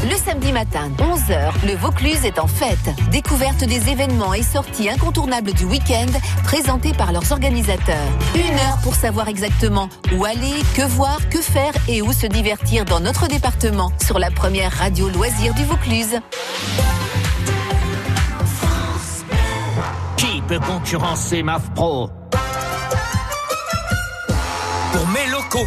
Le samedi matin, 11h, le Vaucluse est en fête. Découverte des événements et sorties incontournables du week-end présentés par leurs organisateurs. Une heure pour savoir exactement où aller, que voir, que faire et où se divertir dans notre département sur la première radio loisir du Vaucluse. Qui peut concurrencer MAF Pro Pour mes locaux,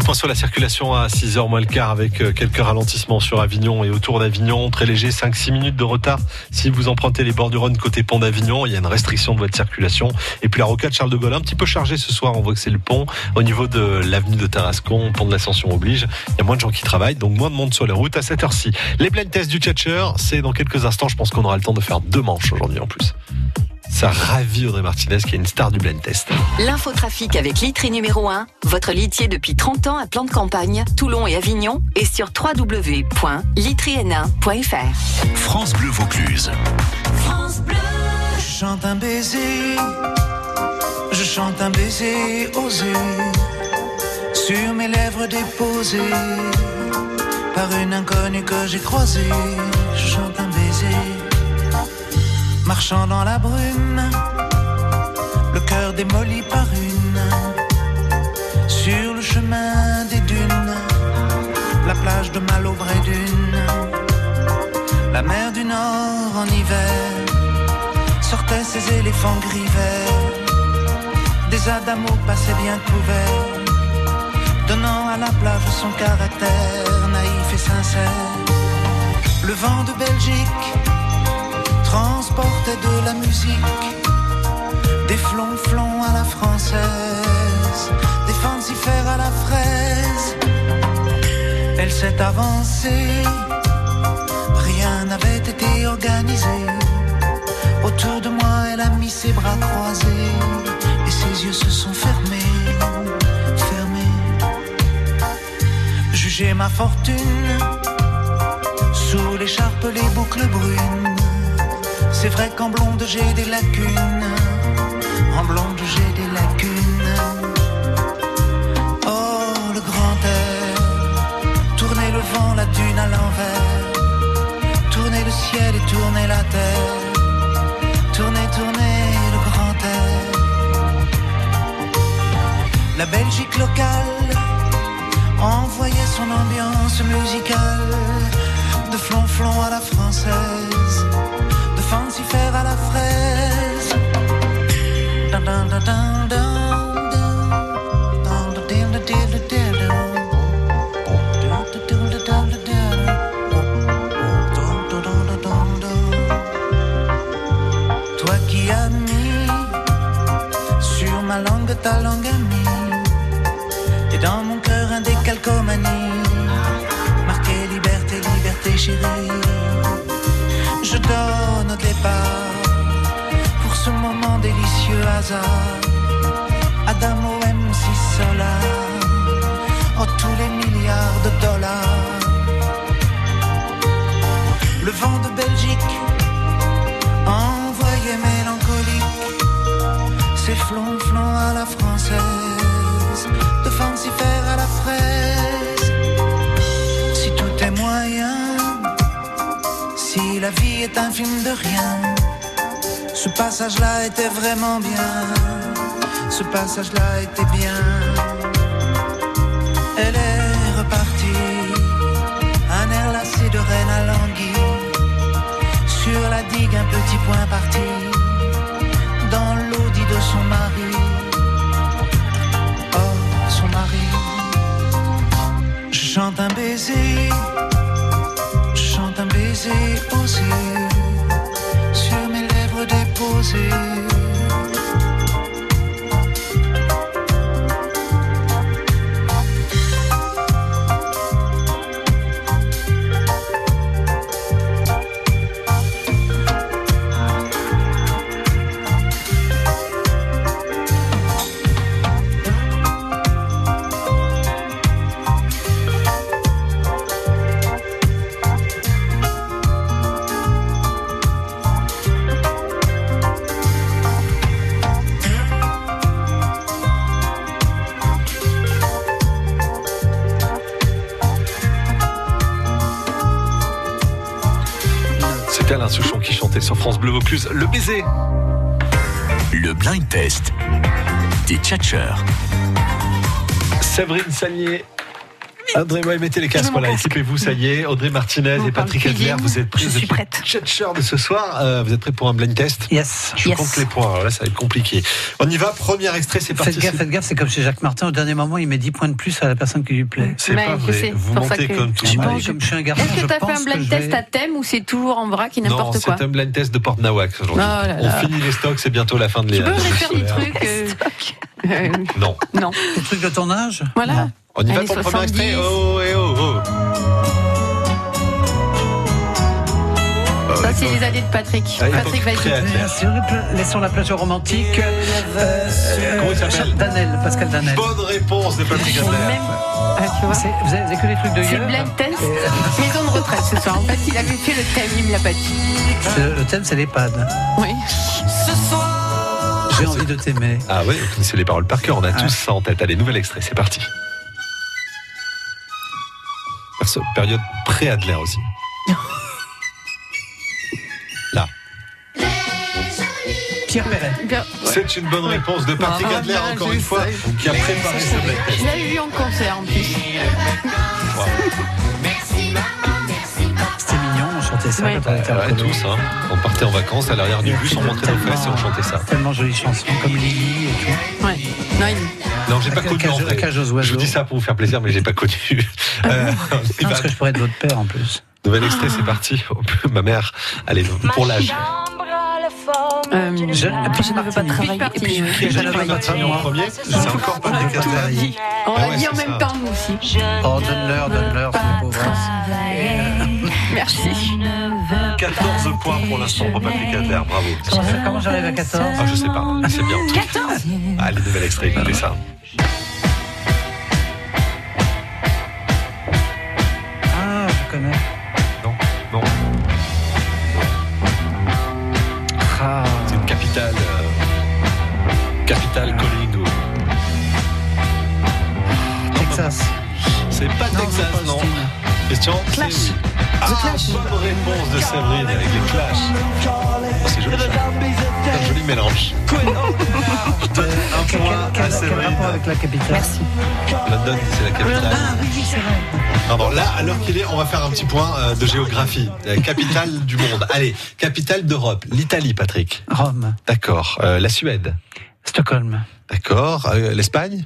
Le point sur la circulation à 6h moins le quart avec euh, quelques ralentissements sur Avignon et autour d'Avignon. Très léger, 5-6 minutes de retard si vous empruntez les bords du Rhône côté pont d'Avignon. Il y a une restriction de votre circulation. Et puis la rocade Charles de Gaulle, un petit peu chargée ce soir. On voit que c'est le pont. Au niveau de l'avenue de Tarascon, pont de l'Ascension oblige. Il y a moins de gens qui travaillent, donc moins de monde sur les routes à cette heure-ci. Les blind tests du catcher, c'est dans quelques instants. Je pense qu'on aura le temps de faire deux manches aujourd'hui en plus. Ça ravit Audrey Martinez qui est une star du blind test. L'infotrafic avec Litry numéro 1, votre litier depuis 30 ans à plan de campagne, Toulon et Avignon, et sur www.litryn1.fr. France Bleu Vaucluse. Je chante un baiser, je chante un baiser osé sur mes lèvres déposées par une inconnue que j'ai croisée. Je chante un baiser, marchant dans la brume, le cœur démoli par une, sur le chemin des dunes, la plage de Malaubré d'une, la mer du Nord en hiver sortaient ces éléphants gris verts. Des adamos passaient bien couverts, donnant à la plage son caractère naïf et sincère. Le vent de Belgique transportait de la musique, des flonflons à la française, des fancifères à la fraise. Elle s'est avancée, rien n'avait été organisé. Autour de moi, elle a mis ses bras croisés et ses yeux se sont fermés, fermés. Jugez ma fortune sous l'écharpe, les boucles brunes. C'est vrai qu'en blonde j'ai des lacunes, en blonde j'ai des lacunes. Oh, le grand air, tournez le vent, la dune à l'envers, tournez le ciel et tournez la terre. Tournez, tournez le grand air. La Belgique locale envoyait son ambiance musicale de flonflon à la française, de fancifère à la fraise. Dun, dun, dun, ta langue amie Et dans mon cœur un décalcomanie Marqué liberté, liberté chérie délicieux hasard Adamo MC Solar Oh tous les milliards de dollars Le vent de Belgique envoyé mélancolique, c'est flonflon à la française, de fancifère à la fraise. Si tout est moyen, si la vie est un film de rien, ce passage-là était vraiment bien, ce passage-là était bien. Elle est repartie, un air lassé de reine à languille sur la digue un petit point parti dans l'audit de son mari. Oh, son mari. Je chante un baiser, je chante un baiser mes lèvres C'était Alain Souchon qui chantait sur France Bleu Vaucluse. Le baiser. Le blind test des tchatcheurs. Séverine Sagnier. Audrey Moy, mettez les casques, voilà, équipez-vous, ça y est. Audrey Martinez et Patrick Adler, vous êtes prêts Je suis prête. De ce soir, euh, vous êtes prêts pour un blind test Yes. Je Yes. compte les points, alors là ça va être compliqué. On y va, premier extrait, c'est parti. Faites gaffe, faites gaffe, c'est comme chez Jacques Martin, au dernier moment, il met 10 points de plus à la personne qui lui plaît. C'est Ouais, pas vrai, vous que- comme tout Je le monde. pense, comme je suis un garçon, Est-ce que je t'as fait un blind test à thème ou c'est toujours en vrac Non, n'importe quoi c'est un blind test de Porte Nawak aujourd'hui. Oh On finit les stocks, c'est bientôt la fin de Tu l'année. peux me faire des trucs euh, euh, Non. Non. Des trucs de ton âge Voilà. On y va pour le premier 70. extrait Oh, eh, oh, oh. Ça, c'est les années de Patrick. Allez, Patrick, pla- Laissons la plage romantique. Euh, Comment il s'appelle Danel, Pascal Danel. Bonne réponse de Patrick Adler. Ah, tu vois. C'est- Vous avez, vous avez que les trucs de C'est blind test. <laughs> Maison de retraite ce soir. En fait, il avait fait le thème, il me l'a pas dit. C'est- Le thème, c'est l'EHPAD. Oui. J'ai envie de t'aimer. Ah oui, vous connaissez les paroles par cœur, on a tous ça en tête. Allez, nouvel extrait, c'est parti. Période pré-Adler aussi. <laughs> Là. Pierre Perret. C'est une bonne réponse de Patrick Ah, Adler, encore une fois, qui a préparé ce test. Je l'avais vu en concert en plus. Chantait ça Ouais. quand on était Ouais, tous, hein. On partait en vacances à l'arrière du bus, on montrait nos fesses et on chantait ça. Tellement jolie chanson, comme Lily et tout. Ouais. Non, il- Non, j'ai pas connu cage- en la vrai. cage aux Je vous dis ça pour vous faire plaisir, mais j'ai pas connu. Euh, Non, parce que je pourrais être votre père en plus. Nouvel extrait, c'est parti. Ma mère, allez, pour l'âge. Euh, Je, Je ne veux pas travailler. Et puis, je Et vais Jeanne travailler. En premier, c'est encore pas Adler. On Ah l'a dit en même temps, nous aussi. Oh, donne-leur, donne-leur, c'est les pauvres. Merci. 14 points pour l'instant pour Patrick Adler, bravo. Comment, comment j'arrive à 14 Ah, je sais pas, c'est bien. 14 Allez, nouvel extrait, écoutez ça. Ah, je connais. Non, non, Ah, c'est une capitale. euh, capitale ou- Texas. C'est pas Non, Texas, pas non. Question Clash. C'est oui. Ah, bonne réponse de Séverine avec les Clash. Oh, c'est joli ça. Un joli mélange. Je donne un Quel, point quel- à Séverine. rapport avec la capitale Merci. London, c'est la capitale. Ah oui, oui, c'est vrai. Pardon, là, à l'heure qu'il est, on va faire un petit point euh, de géographie. Euh, capitale du monde. <laughs> Allez, capitale d'Europe. L'Italie, Patrick. Rome, D'accord. Euh, la Suède. Stockholm, D'accord. Euh, L'Espagne.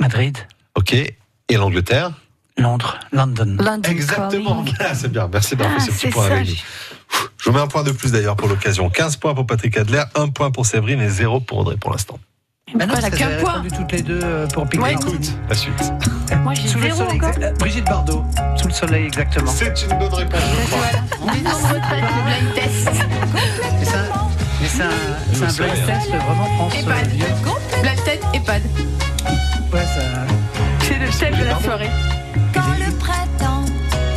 Madrid, Ok. Et l'Angleterre. Londres, London. London Exactement. calling. Ah, c'est bien. Merci d'avoir Ah, fait ce petit point ça, avec nous. Je vous mets un point de plus d'ailleurs pour l'occasion. 15 points pour Patrick Adler, 1 point pour Séverine et 0 pour Audrey pour l'instant. Bah non, Voilà, parce que qu'un point. toutes les deux euh, pour piquer. Ouais, Écoute, la suite. <laughs> Moi, j'ai Sous le zéro soleil, encore. exa- euh, Brigitte Bardot, sous le soleil exactement. C'est une bonne réponse, je crois. Maison de retraite, le blind test. Mais c'est un, un, Le blind test vraiment France euh, EHPAD. Blind test, EHPAD. Ouais, ça... C'est le thème de la soirée. Quand le printemps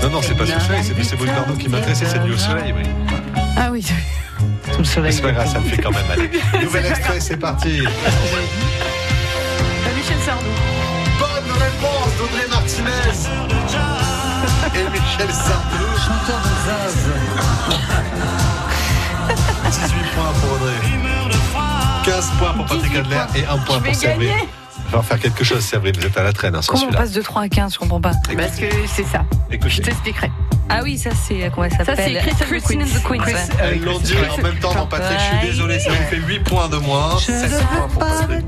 Non, non, c'est pas sous le soleil, c'est plus Brigitte Bardot qui m'intéressait, c'est dû au soleil, oui. Ah oui. Sous le soleil. c'est pas grave, ça me fait quand même aller. <laughs> Nouvel extrait, c'est parti. Michel Sardou. Bonne réponse d'Audrey Martinez. Et Michel Sardou. Chanteur de Zaz. <laughs> 18 points pour Audrey. 15 points pour Patrick Adler et 1 point pour Séverine. Va faire quelque chose, Séverine. Vous êtes à la traîne hein, sur Comment on passe de 3 à 15 Je comprends pas. Parce que c'est ça. Je Écoutez. t'expliquerai. Ah oui, ça c'est comment elle Ça, s'appelle c'est Christine and the Queens. ouais. Elles l'ont dit en même temps, non, Patrick. Je suis désolé, ça vous fait 8 points de moins. 7 points pour Patrick.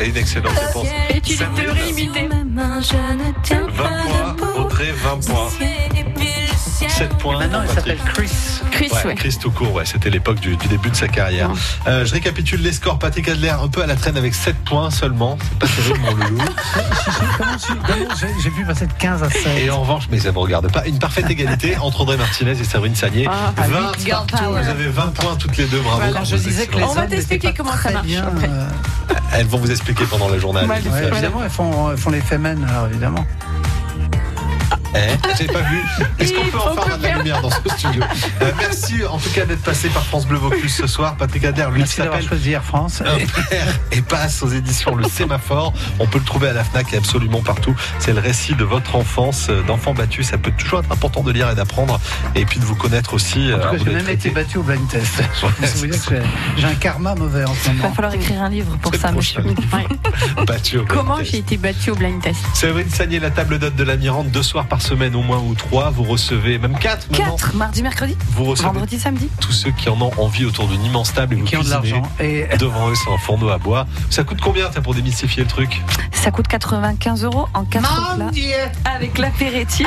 Et une excellente réponse. Et tu te réimiter. 20 points, Audrey, 20 points. 7 points. Maintenant, il s'appelle Chris. Chris, Ouais, ouais. Chris tout court, ouais, c'était l'époque du, du début de sa carrière. Euh, je récapitule les scores. Patrick Adler un peu à la traîne avec 7 points seulement. C'est pas terrible, mon loulou. <laughs> J'ai- vu passer de 15 à 16. Et en revanche, mais ça vous regarde pas, une parfaite égalité entre Audrey Martinez et Séverine Sagnier. Ah, 20 girl partout, vous avez 20 points toutes les deux, bravo. Quand je disais que les On va t'expliquer comment ça marche bien, après. euh, Elles vont vous expliquer pendant le journal. Ouais, ouais, évidemment, elles font, elles font les femmes, alors évidemment. Eh, j'ai pas vu. Est-ce qu'on peut enfin avoir de la lumière dans ce studio Euh, Merci en tout cas d'être passé par France Bleu Vaucluse ce soir. Patrick Adair, lui, s'appelle choisi Air France. Un père et passe aux éditions Le Sémaphore. On peut le trouver à la FNAC et absolument partout. C'est le récit de votre enfance, euh, d'enfant battu. Ça peut toujours être important de lire et d'apprendre. Et puis de vous connaître aussi. En tout euh, j'ai même été battu au blind test. J'ai- un karma mauvais en ce Il va moment. falloir écrire un livre pour ça, monsieur. Battu au blind Comment test. j'ai été battue au blind test? Séverine Sagné, la table d'hôte de la Mirande, deux soirs par semaine au moins ou trois. Vous recevez même quatre maintenant. 4, mardi, mercredi, Vous recevez vendredi, samedi. tous ceux qui en ont envie autour d'une immense table et vous Qui ont de cuisinez l'argent. Et <laughs> devant eux c'est un fourneau à bois. Ça coûte combien ça, pour démystifier le truc? Ça coûte 95 euros en 4 plats. Avec l'apéritif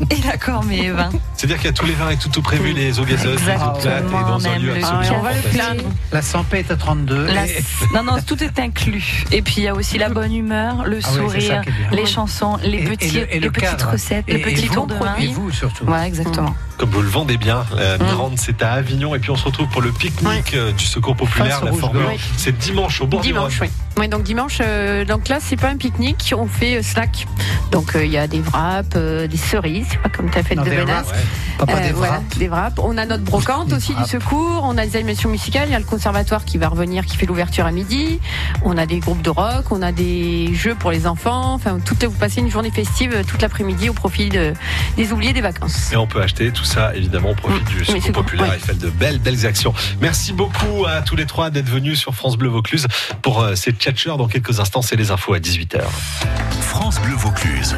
<laughs> et l'accord mais vin. C'est-à-dire qu'il y a tous les vins et tout, tout prévu, les eaux gazeuses, les eaux plates et dans un lieu le absolument Ah, on va le plaindre. la 100 est à 32. La- Et- Non, non, tout est inclus. Et puis il y a aussi la bonne humeur, le Ah sourire, les chansons, les, et- et petits, le- et le les petites recettes, Et- les et petits vous, tours de vin. Et vous surtout. Ouais, exactement. Comme vous le vendez bien, la Mirande, c'est à Avignon. Et puis on se retrouve pour le pique-nique euh, du Secours Populaire, la formule. C'est dimanche au bord Dimanche, du oui. Rhône. Oui, donc dimanche, euh, donc là, c'est pas un pique-nique, on fait euh, snack. Donc euh, il y a des wraps, euh, des cerises, pas comme ta fête Non, de menace. wraps. Pas, des voilà, des wraps. On a notre brocante aussi du secours. On a des animations musicales. Il y a le conservatoire qui va revenir, qui fait l'ouverture à midi. On a des groupes de rock. On a des jeux pour les enfants. Enfin, tout, vous passez une journée festive euh, toute l'après-midi au profit de- des oubliés des vacances. Et on peut acheter tout ça, évidemment, au profit du Secours Populaire. Il fait de belles, belles actions. Merci beaucoup à tous les trois d'être venus sur France Bleu Vaucluse pour euh, ces tchatcheurs. Dans quelques instants, c'est les infos à 18h. France Bleu Vaucluse.